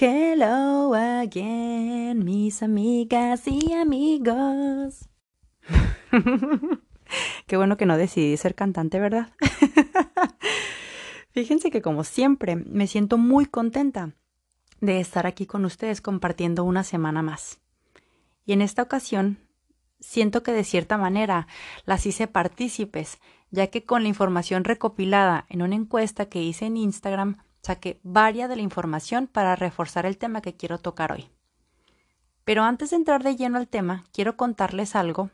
Hello again, mis amigas y amigos. Qué bueno que no decidí ser cantante, ¿verdad? Fíjense que como siempre me siento muy contenta de estar aquí con ustedes compartiendo una semana más. Y en esta ocasión siento que de cierta manera las hice partícipes, ya que con la información recopilada en una encuesta que hice en Instagram saqué varias de la información para reforzar el tema que quiero tocar hoy. Pero antes de entrar de lleno al tema, quiero contarles algo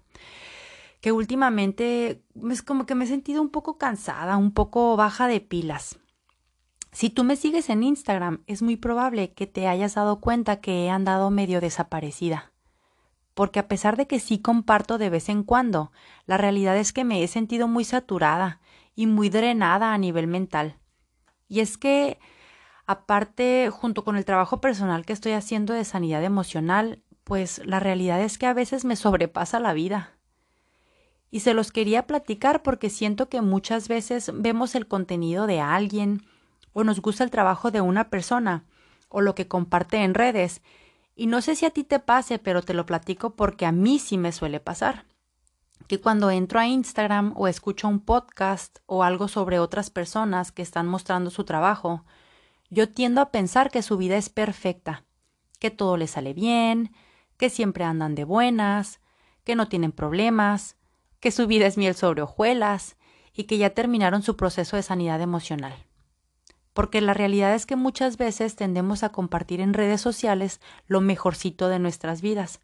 que últimamente es como que me he sentido un poco cansada, un poco baja de pilas. Si tú me sigues en Instagram, es muy probable que te hayas dado cuenta que he andado medio desaparecida. Porque a pesar de que sí comparto de vez en cuando, la realidad es que me he sentido muy saturada y muy drenada a nivel mental. Y es que, aparte, junto con el trabajo personal que estoy haciendo de sanidad emocional, pues la realidad es que a veces me sobrepasa la vida. Y se los quería platicar porque siento que muchas veces vemos el contenido de alguien, o nos gusta el trabajo de una persona, o lo que comparte en redes, y no sé si a ti te pase, pero te lo platico porque a mí sí me suele pasar que cuando entro a Instagram o escucho un podcast o algo sobre otras personas que están mostrando su trabajo, yo tiendo a pensar que su vida es perfecta, que todo les sale bien, que siempre andan de buenas, que no tienen problemas, que su vida es miel sobre hojuelas y que ya terminaron su proceso de sanidad emocional. Porque la realidad es que muchas veces tendemos a compartir en redes sociales lo mejorcito de nuestras vidas,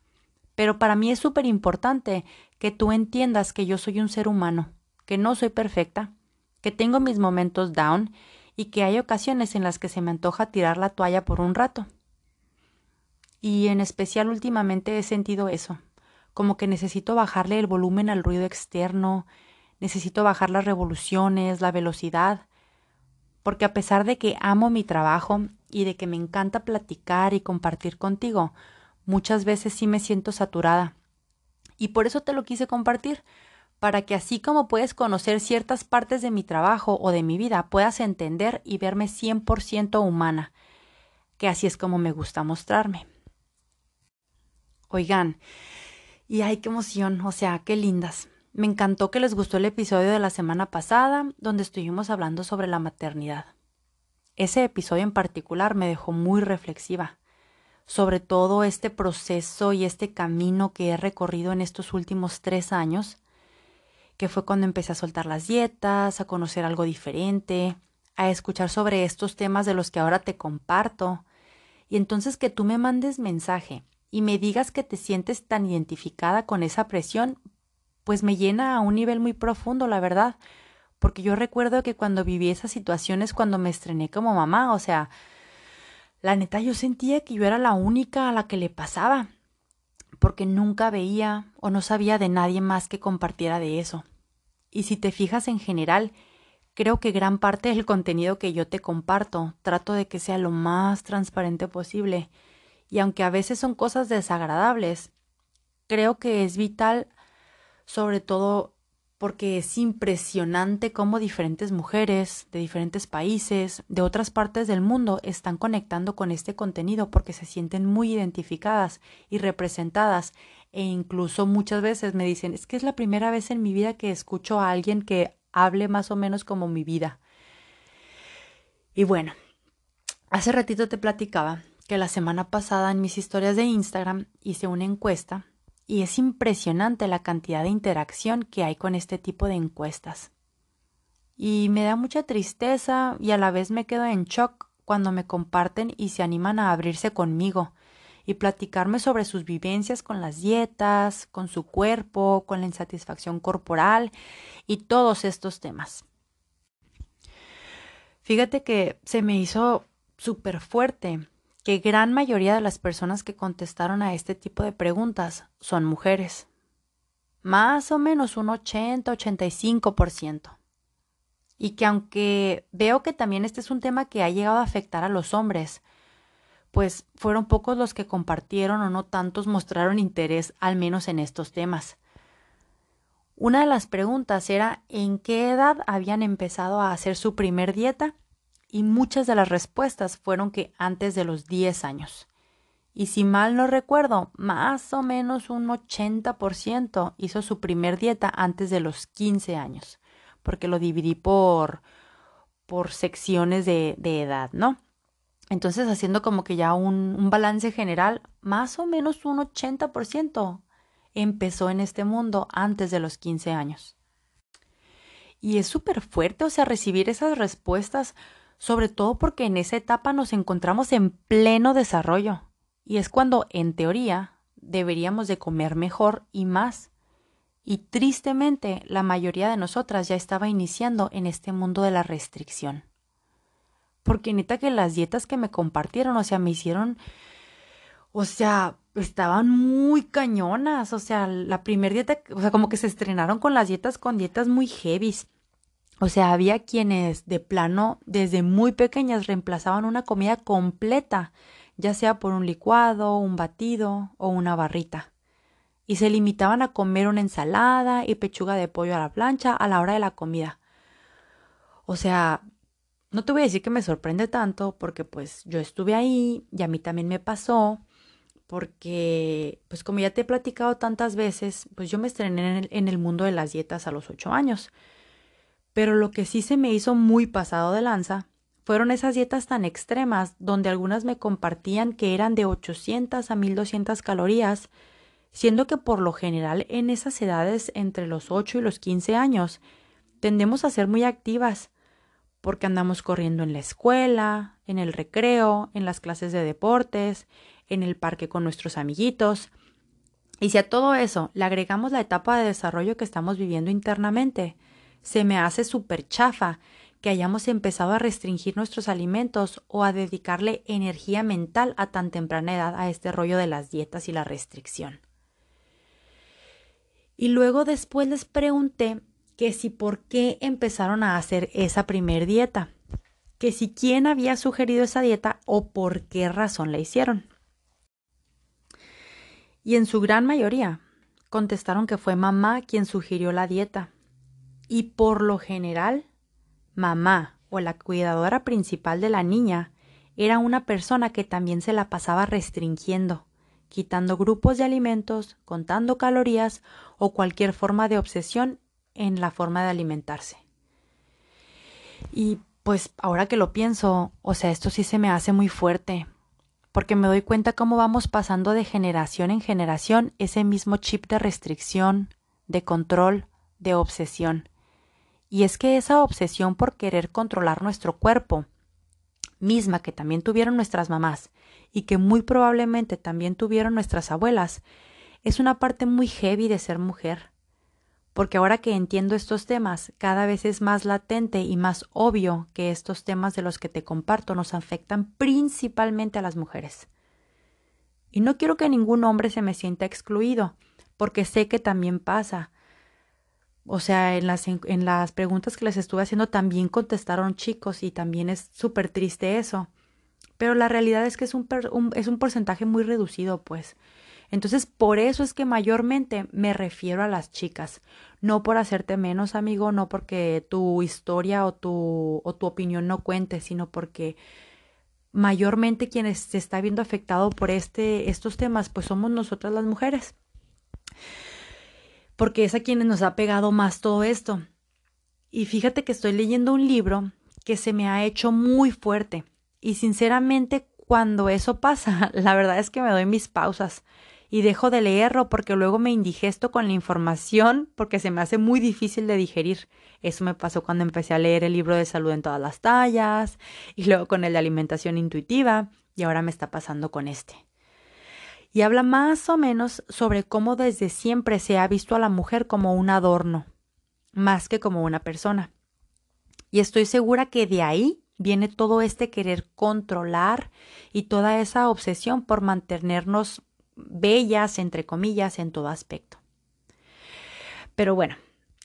pero para mí es súper importante que tú entiendas que yo soy un ser humano, que no soy perfecta, que tengo mis momentos down y que hay ocasiones en las que se me antoja tirar la toalla por un rato. Y en especial últimamente he sentido eso, como que necesito bajarle el volumen al ruido externo, necesito bajar las revoluciones, la velocidad, porque a pesar de que amo mi trabajo y de que me encanta platicar y compartir contigo, muchas veces sí me siento saturada. Y por eso te lo quise compartir, para que así como puedes conocer ciertas partes de mi trabajo o de mi vida, puedas entender y verme 100% humana, que así es como me gusta mostrarme. Oigan, y ay, qué emoción, o sea, qué lindas. Me encantó que les gustó el episodio de la semana pasada, donde estuvimos hablando sobre la maternidad. Ese episodio en particular me dejó muy reflexiva sobre todo este proceso y este camino que he recorrido en estos últimos tres años, que fue cuando empecé a soltar las dietas, a conocer algo diferente, a escuchar sobre estos temas de los que ahora te comparto, y entonces que tú me mandes mensaje y me digas que te sientes tan identificada con esa presión, pues me llena a un nivel muy profundo, la verdad, porque yo recuerdo que cuando viví esas situaciones cuando me estrené como mamá, o sea, la neta yo sentía que yo era la única a la que le pasaba, porque nunca veía o no sabía de nadie más que compartiera de eso. Y si te fijas en general, creo que gran parte del contenido que yo te comparto trato de que sea lo más transparente posible, y aunque a veces son cosas desagradables, creo que es vital sobre todo porque es impresionante cómo diferentes mujeres de diferentes países, de otras partes del mundo, están conectando con este contenido porque se sienten muy identificadas y representadas e incluso muchas veces me dicen, es que es la primera vez en mi vida que escucho a alguien que hable más o menos como mi vida. Y bueno, hace ratito te platicaba que la semana pasada en mis historias de Instagram hice una encuesta y es impresionante la cantidad de interacción que hay con este tipo de encuestas. Y me da mucha tristeza y a la vez me quedo en shock cuando me comparten y se animan a abrirse conmigo y platicarme sobre sus vivencias con las dietas, con su cuerpo, con la insatisfacción corporal y todos estos temas. Fíjate que se me hizo súper fuerte que gran mayoría de las personas que contestaron a este tipo de preguntas son mujeres. Más o menos un 80-85%. Y que aunque veo que también este es un tema que ha llegado a afectar a los hombres, pues fueron pocos los que compartieron o no tantos mostraron interés al menos en estos temas. Una de las preguntas era en qué edad habían empezado a hacer su primer dieta y muchas de las respuestas fueron que antes de los 10 años. Y si mal no recuerdo, más o menos un 80% hizo su primer dieta antes de los 15 años, porque lo dividí por, por secciones de, de edad, ¿no? Entonces, haciendo como que ya un, un balance general, más o menos un 80% empezó en este mundo antes de los 15 años. Y es súper fuerte, o sea, recibir esas respuestas sobre todo porque en esa etapa nos encontramos en pleno desarrollo y es cuando, en teoría, deberíamos de comer mejor y más. Y tristemente, la mayoría de nosotras ya estaba iniciando en este mundo de la restricción. Porque neta que las dietas que me compartieron, o sea, me hicieron, o sea, estaban muy cañonas, o sea, la primera dieta, o sea, como que se estrenaron con las dietas con dietas muy heavies o sea, había quienes de plano desde muy pequeñas reemplazaban una comida completa, ya sea por un licuado, un batido o una barrita. Y se limitaban a comer una ensalada y pechuga de pollo a la plancha a la hora de la comida. O sea, no te voy a decir que me sorprende tanto porque pues yo estuve ahí y a mí también me pasó porque pues como ya te he platicado tantas veces, pues yo me estrené en el, en el mundo de las dietas a los ocho años. Pero lo que sí se me hizo muy pasado de lanza fueron esas dietas tan extremas donde algunas me compartían que eran de 800 a 1200 calorías, siendo que por lo general en esas edades entre los 8 y los 15 años tendemos a ser muy activas, porque andamos corriendo en la escuela, en el recreo, en las clases de deportes, en el parque con nuestros amiguitos. Y si a todo eso le agregamos la etapa de desarrollo que estamos viviendo internamente, se me hace súper chafa que hayamos empezado a restringir nuestros alimentos o a dedicarle energía mental a tan temprana edad a este rollo de las dietas y la restricción. Y luego después les pregunté que si por qué empezaron a hacer esa primer dieta, que si quién había sugerido esa dieta o por qué razón la hicieron. Y en su gran mayoría contestaron que fue mamá quien sugirió la dieta, y por lo general, mamá o la cuidadora principal de la niña era una persona que también se la pasaba restringiendo, quitando grupos de alimentos, contando calorías o cualquier forma de obsesión en la forma de alimentarse. Y pues ahora que lo pienso, o sea, esto sí se me hace muy fuerte, porque me doy cuenta cómo vamos pasando de generación en generación ese mismo chip de restricción, de control, de obsesión. Y es que esa obsesión por querer controlar nuestro cuerpo, misma que también tuvieron nuestras mamás y que muy probablemente también tuvieron nuestras abuelas, es una parte muy heavy de ser mujer. Porque ahora que entiendo estos temas, cada vez es más latente y más obvio que estos temas de los que te comparto nos afectan principalmente a las mujeres. Y no quiero que ningún hombre se me sienta excluido, porque sé que también pasa, o sea, en las, en las preguntas que les estuve haciendo también contestaron chicos y también es súper triste eso. Pero la realidad es que es un, es un porcentaje muy reducido, pues. Entonces, por eso es que mayormente me refiero a las chicas. No por hacerte menos, amigo, no porque tu historia o tu, o tu opinión no cuente, sino porque mayormente quienes se está viendo afectado por este, estos temas, pues somos nosotras las mujeres porque es a quienes nos ha pegado más todo esto. Y fíjate que estoy leyendo un libro que se me ha hecho muy fuerte. Y sinceramente, cuando eso pasa, la verdad es que me doy mis pausas y dejo de leerlo porque luego me indigesto con la información porque se me hace muy difícil de digerir. Eso me pasó cuando empecé a leer el libro de salud en todas las tallas y luego con el de alimentación intuitiva y ahora me está pasando con este y habla más o menos sobre cómo desde siempre se ha visto a la mujer como un adorno, más que como una persona. Y estoy segura que de ahí viene todo este querer controlar y toda esa obsesión por mantenernos bellas, entre comillas, en todo aspecto. Pero bueno,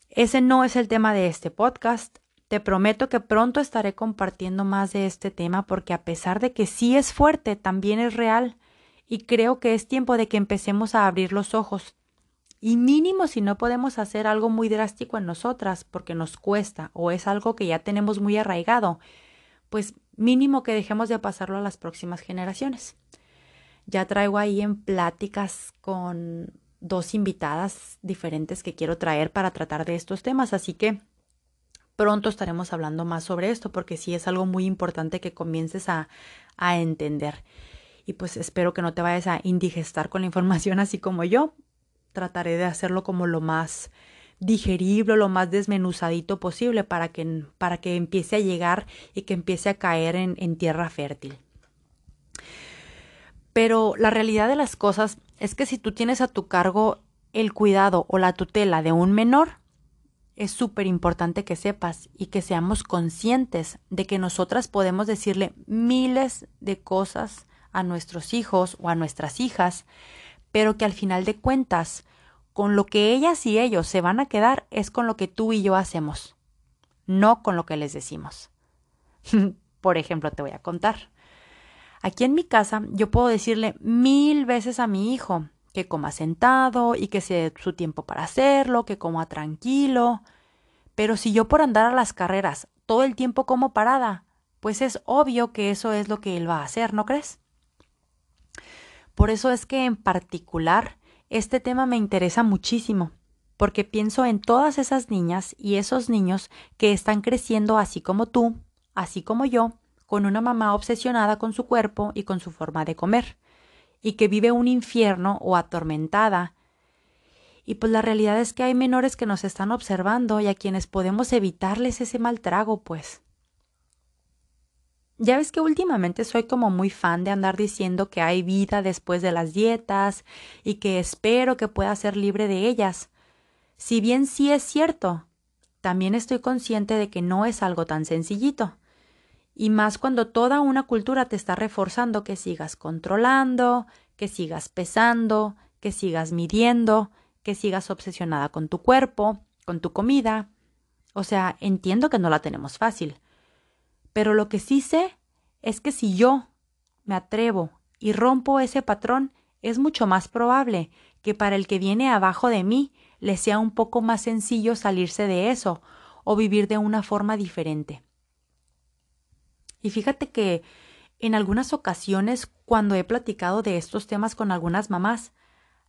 ese no es el tema de este podcast. Te prometo que pronto estaré compartiendo más de este tema porque a pesar de que sí es fuerte, también es real y creo que es tiempo de que empecemos a abrir los ojos. Y mínimo si no podemos hacer algo muy drástico en nosotras porque nos cuesta o es algo que ya tenemos muy arraigado, pues mínimo que dejemos de pasarlo a las próximas generaciones. Ya traigo ahí en pláticas con dos invitadas diferentes que quiero traer para tratar de estos temas, así que pronto estaremos hablando más sobre esto porque sí es algo muy importante que comiences a, a entender. Y pues espero que no te vayas a indigestar con la información así como yo. Trataré de hacerlo como lo más digerible, lo más desmenuzadito posible para que, para que empiece a llegar y que empiece a caer en, en tierra fértil. Pero la realidad de las cosas es que si tú tienes a tu cargo el cuidado o la tutela de un menor, es súper importante que sepas y que seamos conscientes de que nosotras podemos decirle miles de cosas a nuestros hijos o a nuestras hijas, pero que al final de cuentas, con lo que ellas y ellos se van a quedar es con lo que tú y yo hacemos, no con lo que les decimos. Por ejemplo, te voy a contar. Aquí en mi casa yo puedo decirle mil veces a mi hijo que coma sentado y que se dé su tiempo para hacerlo, que coma tranquilo. Pero si yo por andar a las carreras todo el tiempo como parada, pues es obvio que eso es lo que él va a hacer, ¿no crees? Por eso es que en particular este tema me interesa muchísimo, porque pienso en todas esas niñas y esos niños que están creciendo así como tú, así como yo, con una mamá obsesionada con su cuerpo y con su forma de comer, y que vive un infierno o atormentada. Y pues la realidad es que hay menores que nos están observando y a quienes podemos evitarles ese mal trago, pues. Ya ves que últimamente soy como muy fan de andar diciendo que hay vida después de las dietas y que espero que pueda ser libre de ellas. Si bien sí es cierto, también estoy consciente de que no es algo tan sencillito y más cuando toda una cultura te está reforzando que sigas controlando, que sigas pesando, que sigas midiendo, que sigas obsesionada con tu cuerpo, con tu comida. O sea, entiendo que no la tenemos fácil. Pero lo que sí sé es que si yo me atrevo y rompo ese patrón, es mucho más probable que para el que viene abajo de mí le sea un poco más sencillo salirse de eso o vivir de una forma diferente. Y fíjate que en algunas ocasiones, cuando he platicado de estos temas con algunas mamás,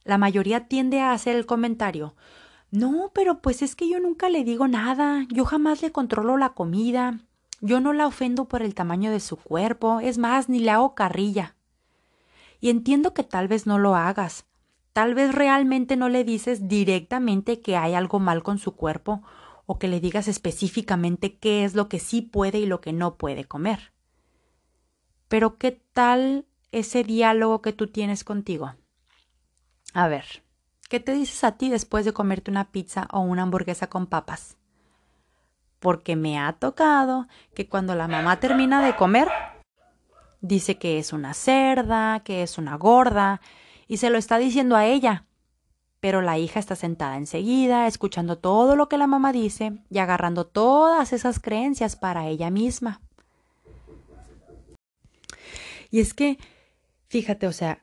la mayoría tiende a hacer el comentario No, pero pues es que yo nunca le digo nada, yo jamás le controlo la comida, yo no la ofendo por el tamaño de su cuerpo, es más, ni le hago carrilla. Y entiendo que tal vez no lo hagas, tal vez realmente no le dices directamente que hay algo mal con su cuerpo o que le digas específicamente qué es lo que sí puede y lo que no puede comer. Pero ¿qué tal ese diálogo que tú tienes contigo? A ver, ¿qué te dices a ti después de comerte una pizza o una hamburguesa con papas? Porque me ha tocado que cuando la mamá termina de comer, dice que es una cerda, que es una gorda, y se lo está diciendo a ella, pero la hija está sentada enseguida, escuchando todo lo que la mamá dice y agarrando todas esas creencias para ella misma. Y es que, fíjate, o sea,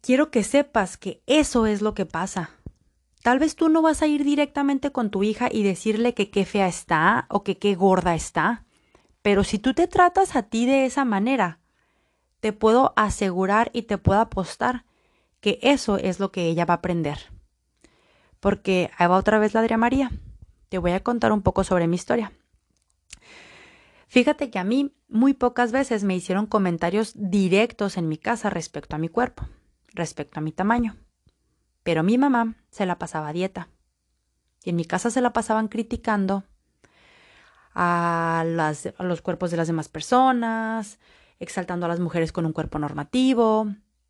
quiero que sepas que eso es lo que pasa. Tal vez tú no vas a ir directamente con tu hija y decirle que qué fea está o que qué gorda está, pero si tú te tratas a ti de esa manera, te puedo asegurar y te puedo apostar que eso es lo que ella va a aprender. Porque ahí va otra vez la Adria María. Te voy a contar un poco sobre mi historia. Fíjate que a mí muy pocas veces me hicieron comentarios directos en mi casa respecto a mi cuerpo, respecto a mi tamaño. Pero mi mamá se la pasaba a dieta. Y en mi casa se la pasaban criticando a, los cuerpos de las demás personas, exaltando a las mujeres con un cuerpo normativo,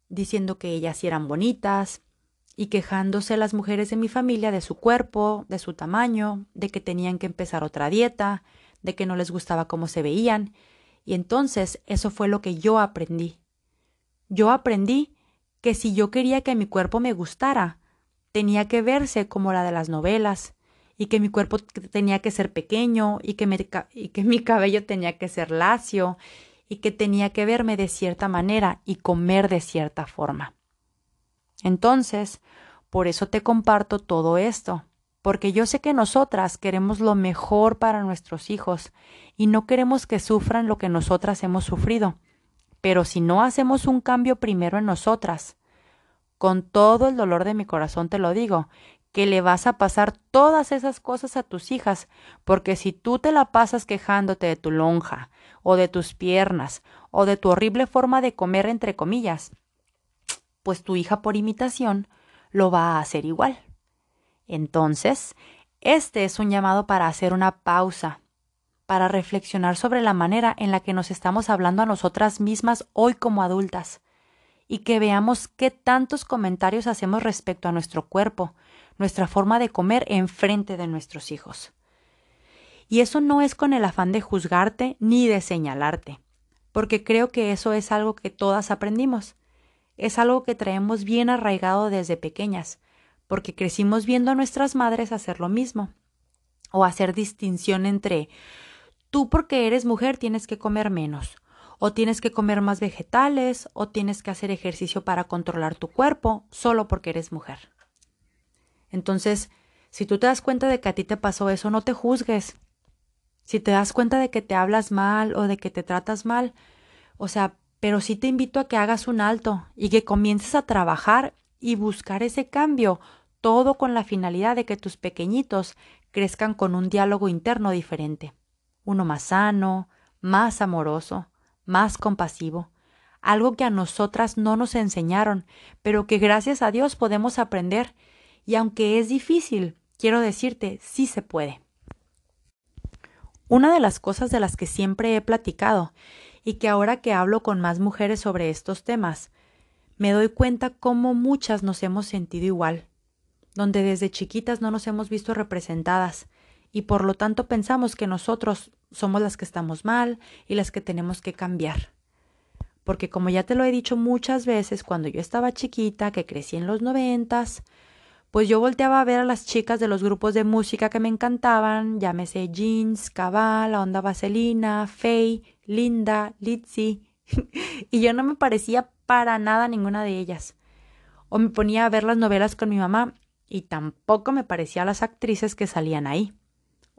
diciendo que ellas sí eran bonitas, y quejándose las mujeres de mi familia de su cuerpo, de su tamaño, de que tenían que empezar otra dieta, de que no les gustaba cómo se veían, Y entonces eso fue lo que yo aprendí. Yo aprendí que si yo quería que mi cuerpo me gustara, tenía que verse como la de las novelas, y que mi cuerpo tenía que ser pequeño, y que, y que mi cabello tenía que ser lacio, y que tenía que verme de cierta manera y comer de cierta forma. Entonces, por eso te comparto todo esto, porque yo sé que nosotras queremos lo mejor para nuestros hijos y no queremos que sufran lo que nosotras hemos sufrido. Pero si no hacemos un cambio primero en nosotras, con todo el dolor de mi corazón te lo digo, que le vas a pasar todas esas cosas a tus hijas, porque si tú te la pasas quejándote de tu lonja, o de tus piernas, o de tu horrible forma de comer entre comillas, pues tu hija por imitación lo va a hacer igual. Entonces, este es un llamado para hacer una pausa, para reflexionar sobre la manera en la que nos estamos hablando a nosotras mismas hoy como adultas, y que veamos qué tantos comentarios hacemos respecto a nuestro cuerpo, nuestra forma de comer en frente de nuestros hijos. Y eso no es con el afán de juzgarte ni de señalarte, porque creo que eso es algo que todas aprendimos. Es algo que traemos bien arraigado desde pequeñas, porque crecimos viendo a nuestras madres hacer lo mismo, o hacer distinción entre tú porque eres mujer tienes que comer menos, o tienes que comer más vegetales, o tienes que hacer ejercicio para controlar tu cuerpo solo porque eres mujer. Entonces, si tú te das cuenta de que a ti te pasó eso, no te juzgues. Si te das cuenta de que te hablas mal o de que te tratas mal, o sea, pero sí te invito a que hagas un alto y que comiences a trabajar y buscar ese cambio, todo con la finalidad de que tus pequeñitos crezcan con un diálogo interno diferente, uno más sano, más amoroso, más compasivo, algo que a nosotras no nos enseñaron, pero que gracias a Dios podemos aprender y aunque es difícil, quiero decirte, sí se puede. Una de las cosas de las que siempre he platicado y que ahora que hablo con más mujeres sobre estos temas, me doy cuenta cómo muchas nos hemos sentido igual, donde desde chiquitas no nos hemos visto representadas y por lo tanto pensamos que nosotros somos las que estamos mal y las que tenemos que cambiar. Porque como ya te lo he dicho muchas veces, cuando yo estaba chiquita, que crecí en los noventas, pues yo volteaba a ver a las chicas de los grupos de música que me encantaban, llámese Jeans, Cabal, La Onda Vaselina, Faye, Linda, Litzy, y yo no me parecía para nada ninguna de ellas. O me ponía a ver las novelas con mi mamá y tampoco me parecía a las actrices que salían ahí.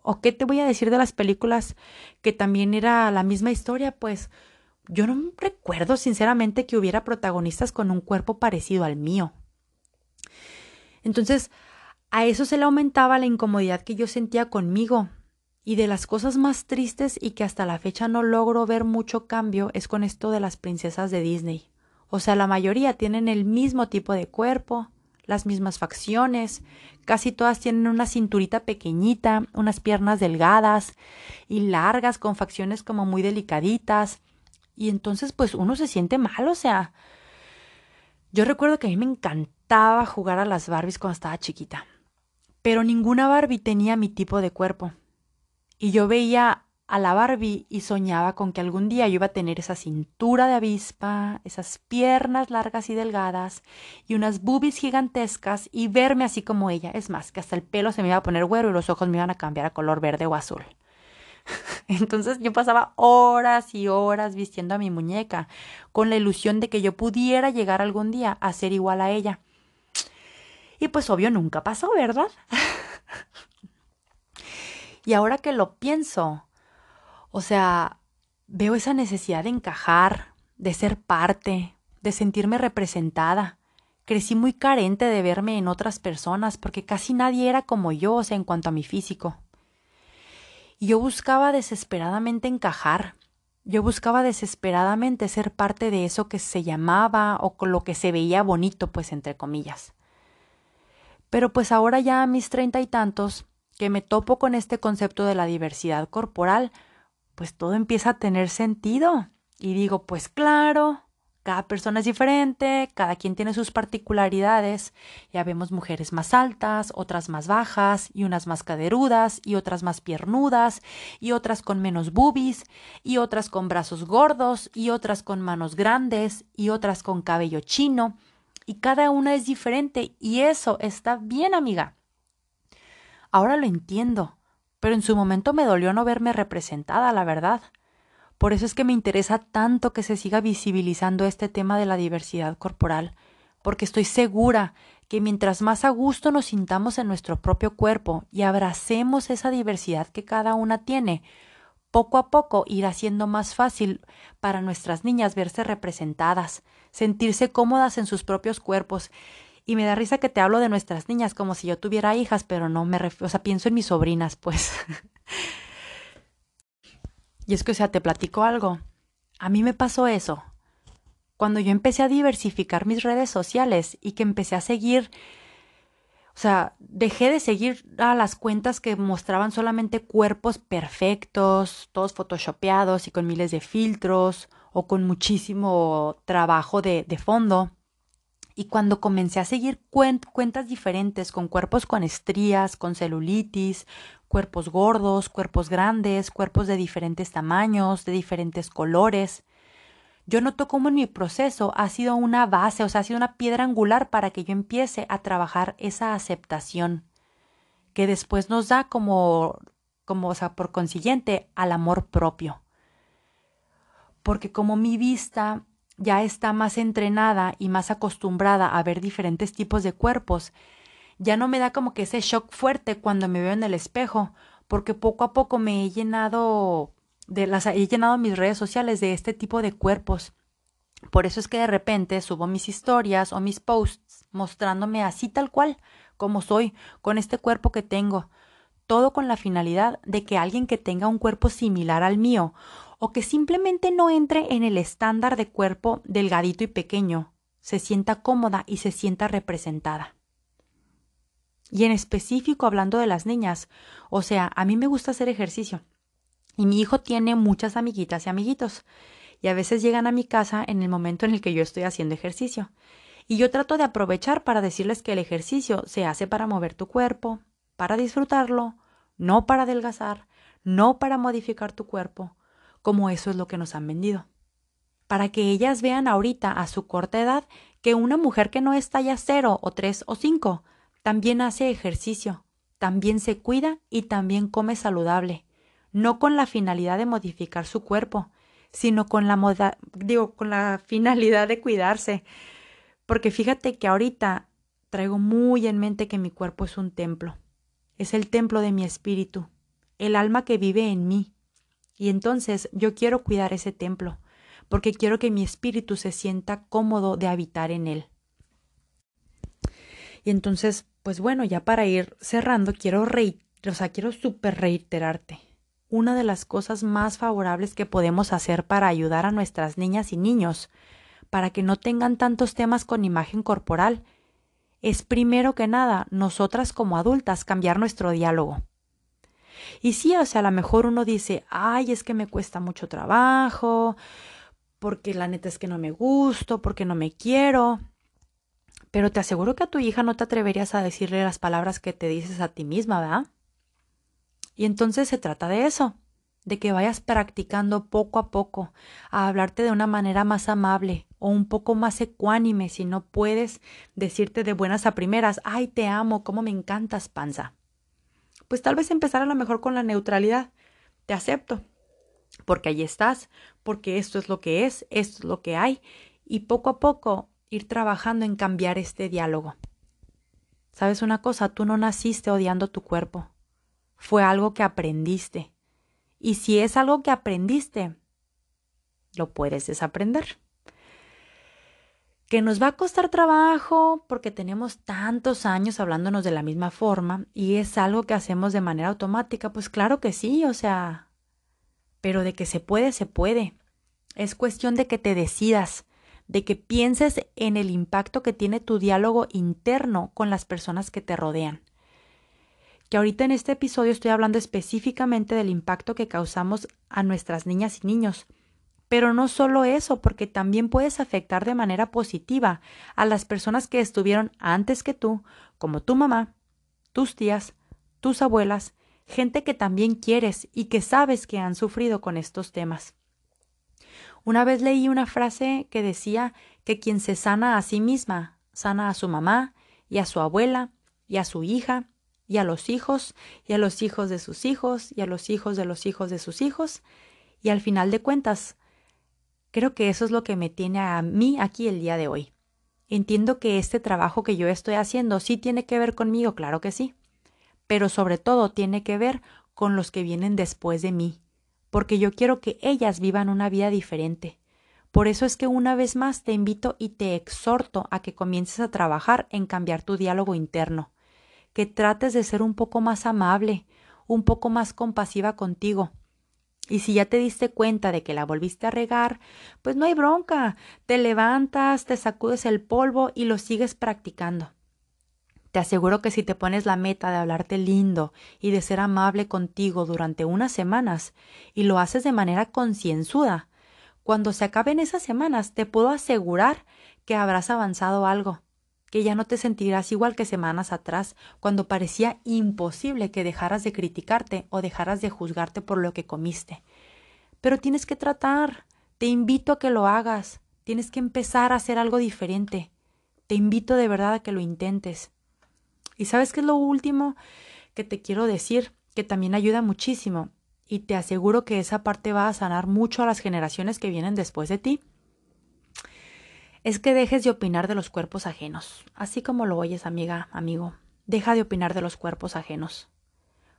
¿O qué te voy a decir de las películas que también era la misma historia? Pues yo no recuerdo sinceramente que hubiera protagonistas con un cuerpo parecido al mío. Entonces, a eso se le aumentaba la incomodidad que yo sentía conmigo. Y de las cosas más tristes y que hasta la fecha no logro ver mucho cambio es con esto de las princesas de Disney. O sea, la mayoría tienen el mismo tipo de cuerpo, las mismas facciones, casi todas tienen una cinturita pequeñita, unas piernas delgadas y largas con facciones como muy delicaditas. Y entonces pues uno se siente mal, o sea, yo recuerdo que a mí me encantaba jugar a las Barbies cuando estaba chiquita. Pero ninguna Barbie tenía mi tipo de cuerpo. Y yo veía a la Barbie y soñaba con que algún día yo iba a tener esa cintura de avispa, esas piernas largas y delgadas y unas boobies gigantescas y verme así como ella. Es más, que hasta el pelo se me iba a poner güero y los ojos me iban a cambiar a color verde o azul. Entonces yo pasaba horas y horas vistiendo a mi muñeca con la ilusión de que yo pudiera llegar algún día a ser igual a ella. Y pues obvio nunca pasó, ¿verdad? y ahora que lo pienso, o sea, veo esa necesidad de encajar, de ser parte, de sentirme representada. Crecí muy carente de verme en otras personas porque casi nadie era como yo, o sea, en cuanto a mi físico. Y yo buscaba desesperadamente encajar. Yo buscaba desesperadamente ser parte de eso que se llamaba o con lo que se veía bonito, pues entre comillas. Pero pues ahora ya a mis treinta y tantos, que me topo con este concepto de la diversidad corporal, pues todo empieza a tener sentido. Y digo, pues claro, Cada persona es diferente, cada quien tiene sus particularidades. Ya vemos mujeres más altas, otras más bajas, y unas más caderudas, y otras más piernudas, y otras con menos boobies, y otras con brazos gordos, y otras con manos grandes, y otras con cabello chino. Y cada una es diferente, y eso está bien, amiga. Ahora lo entiendo, pero en su momento me dolió no verme representada, la verdad. Por eso es que me interesa tanto que se siga visibilizando este tema de la diversidad corporal, porque estoy segura que mientras más a gusto nos sintamos en nuestro propio cuerpo y abracemos esa diversidad que cada una tiene, poco a poco irá siendo más fácil para nuestras niñas verse representadas, sentirse cómodas en sus propios cuerpos. Y me da risa que te hablo de nuestras niñas como si yo tuviera hijas, pero no me refiero, o sea, pienso en mis sobrinas, pues. Y es que, o sea, te platico algo. A mí me pasó eso. Cuando yo empecé a diversificar mis redes sociales y que empecé a seguir, o sea, dejé de seguir a las cuentas que mostraban solamente cuerpos perfectos, todos photoshopeados y con miles de filtros o con muchísimo trabajo de, de fondo. Y cuando comencé a seguir cuentas diferentes con cuerpos con estrías, con celulitis, cuerpos gordos, cuerpos grandes, cuerpos de diferentes tamaños, de diferentes colores. Yo noto cómo en mi proceso ha sido una base, o sea, ha sido una piedra angular para que yo empiece a trabajar esa aceptación, que después nos da como, como, o sea, por consiguiente, al amor propio. Porque como mi vista ya está más entrenada y más acostumbrada a ver diferentes tipos de cuerpos, ya no me da como que ese shock fuerte cuando me veo en el espejo, porque poco a poco me he llenado de las he llenado mis redes sociales de este tipo de cuerpos. Por eso es que de repente subo mis historias o mis posts mostrándome así tal cual como soy, con este cuerpo que tengo, todo con la finalidad de que alguien que tenga un cuerpo similar al mío o que simplemente no entre en el estándar de cuerpo delgadito y pequeño, se sienta cómoda y se sienta representada. Y en específico hablando de las niñas, o sea, a mí me gusta hacer ejercicio. Y mi hijo tiene muchas amiguitas y amiguitos. Y a veces llegan a mi casa en el momento en el que yo estoy haciendo ejercicio. Y yo trato de aprovechar para decirles que el ejercicio se hace para mover tu cuerpo, para disfrutarlo, no para adelgazar, no para modificar tu cuerpo, como eso es lo que nos han vendido. Para que ellas vean ahorita, a su corta edad, que una mujer que no es talla cero o tres o cinco también hace ejercicio, también se cuida y también come saludable, no con la finalidad de modificar su cuerpo, sino con la moda, digo, con la finalidad de cuidarse. Porque fíjate que ahorita traigo muy en mente que mi cuerpo es un templo. Es el templo de mi espíritu, el alma que vive en mí. Y entonces yo quiero cuidar ese templo, porque quiero que mi espíritu se sienta cómodo de habitar en él. Y entonces pues bueno, ya para ir cerrando, quiero o sea, quiero súper reiterarte. Una de las cosas más favorables que podemos hacer para ayudar a nuestras niñas y niños, para que no tengan tantos temas con imagen corporal, es primero que nada nosotras como adultas cambiar nuestro diálogo. Y sí, o sea, a lo mejor uno dice, ay, es que me cuesta mucho trabajo, porque la neta es que no me gusto, porque no me quiero. Pero te aseguro que a tu hija no te atreverías a decirle las palabras que te dices a ti misma, ¿verdad? Y entonces se trata de eso, de que vayas practicando poco a poco a hablarte de una manera más amable o un poco más ecuánime si no puedes decirte de buenas a primeras, ay, te amo, cómo me encantas, panza. Pues tal vez empezar a lo mejor con la neutralidad. Te acepto, porque ahí estás, porque esto es lo que es, esto es lo que hay, y poco a poco ir trabajando en cambiar este diálogo. ¿Sabes una cosa? Tú no naciste odiando tu cuerpo. Fue algo que aprendiste. Y si es algo que aprendiste, lo puedes desaprender. Que nos va a costar trabajo porque tenemos tantos años hablándonos de la misma forma y es algo que hacemos de manera automática, pues claro que sí, o sea, pero de que se puede, se puede. Es cuestión de que te decidas, de que pienses en el impacto que tiene tu diálogo interno con las personas que te rodean. Que ahorita en este episodio estoy hablando específicamente del impacto que causamos a nuestras niñas y niños, Pero no solo eso, porque también puedes afectar de manera positiva a las personas que estuvieron antes que tú, como tu mamá, tus tías, tus abuelas, gente que también quieres y que sabes que han sufrido con estos temas. Una vez leí una frase que decía que quien se sana a sí misma, sana a su mamá y a su abuela y a su hija y a los hijos y a los hijos de sus hijos y a los hijos de los hijos de sus hijos y al final de cuentas creo que eso es lo que me tiene a mí aquí el día de hoy. Entiendo que este trabajo que yo estoy haciendo sí tiene que ver conmigo, claro que sí, pero sobre todo tiene que ver con los que vienen después de mí, porque yo quiero que ellas vivan una vida diferente. Por eso es que una vez más te invito y te exhorto a que comiences a trabajar en cambiar tu diálogo interno, que trates de ser un poco más amable, un poco más compasiva contigo. Y si ya te diste cuenta de que la volviste a regar, pues no hay bronca, te levantas, te sacudes el polvo y lo sigues practicando. Te aseguro que si te pones la meta de hablarte lindo y de ser amable contigo durante unas semanas y lo haces de manera concienzuda, cuando se acaben esas semanas te puedo asegurar que habrás avanzado algo, que ya no te sentirás igual que semanas atrás, cuando parecía imposible que dejaras de criticarte o dejaras de juzgarte por lo que comiste. Pero tienes que tratar, te invito a que lo hagas, tienes que empezar a hacer algo diferente. Te invito de verdad a que lo intentes. Y sabes qué es lo último que te quiero decir, que también ayuda muchísimo, y te aseguro que esa parte va a sanar mucho a las generaciones que vienen después de ti. Es que dejes de opinar de los cuerpos ajenos, así como lo oyes, amiga, amigo. Deja de opinar de los cuerpos ajenos.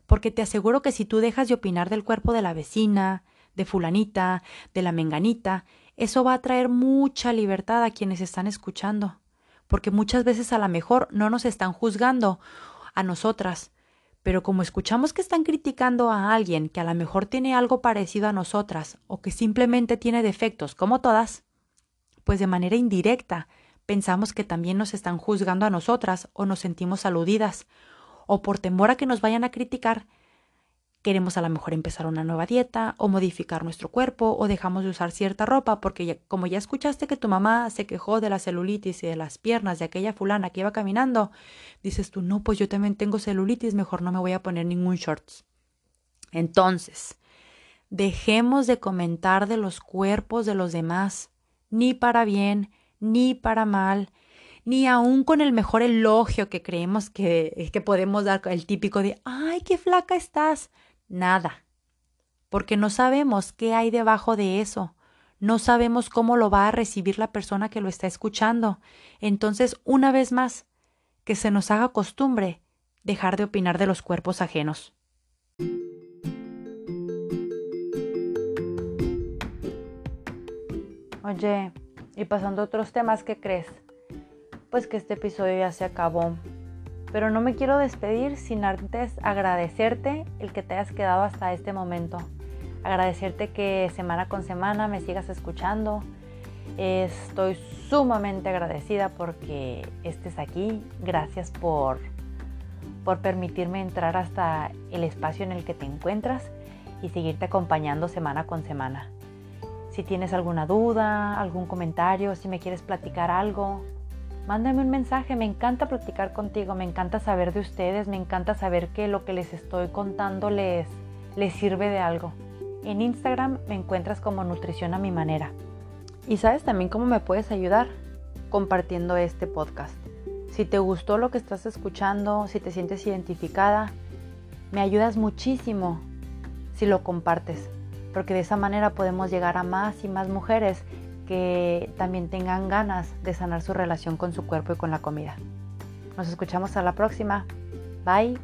Porque te aseguro que si tú dejas de opinar del cuerpo de la vecina, de fulanita, de la menganita, eso va a traer mucha libertad a quienes están escuchando porque muchas veces a lo mejor no nos están juzgando a nosotras, pero como escuchamos que están criticando a alguien que a lo mejor tiene algo parecido a nosotras o que simplemente tiene defectos como todas, pues de manera indirecta. Pensamos que también nos están juzgando a nosotras o nos sentimos aludidas, o por temor a que nos vayan a criticar, queremos a lo mejor empezar una nueva dieta o modificar nuestro cuerpo o dejamos de usar cierta ropa porque como ya escuchaste que tu mamá se quejó de la celulitis y de las piernas de aquella fulana que iba caminando, dices tú, no, pues yo también tengo celulitis, mejor no me voy a poner ningún shorts. Entonces, dejemos de comentar de los cuerpos de los demás, ni para bien, ni para mal, ni aun con el mejor elogio que creemos que, que podemos dar, el típico de, ay, qué flaca estás nada, porque no sabemos qué hay debajo de eso, no sabemos cómo lo va a recibir la persona que lo está escuchando. Entonces, una vez más, que se nos haga costumbre dejar de opinar de los cuerpos ajenos. Oye, y pasando a otros temas, ¿qué crees? Pues que este episodio ya se acabó. Pero no me quiero despedir sin antes agradecerte el que te hayas quedado hasta este momento. Agradecerte que semana con semana me sigas escuchando. Estoy sumamente agradecida porque estés aquí. Gracias por, por permitirme entrar hasta el espacio en el que te encuentras y seguirte acompañando semana con semana. Si tienes alguna duda, algún comentario, si me quieres platicar algo, mándame un mensaje, me encanta platicar contigo, me encanta saber de ustedes, me encanta saber que lo que les estoy contando les, les sirve de algo. En Instagram me encuentras como Nutrición a mi manera. Y sabes también cómo me puedes ayudar compartiendo este podcast. Si te gustó lo que estás escuchando, si te sientes identificada, me ayudas muchísimo si lo compartes, porque de esa manera podemos llegar a más y más mujeres que también tengan ganas de sanar su relación con su cuerpo y con la comida. Nos escuchamos a la próxima. Bye.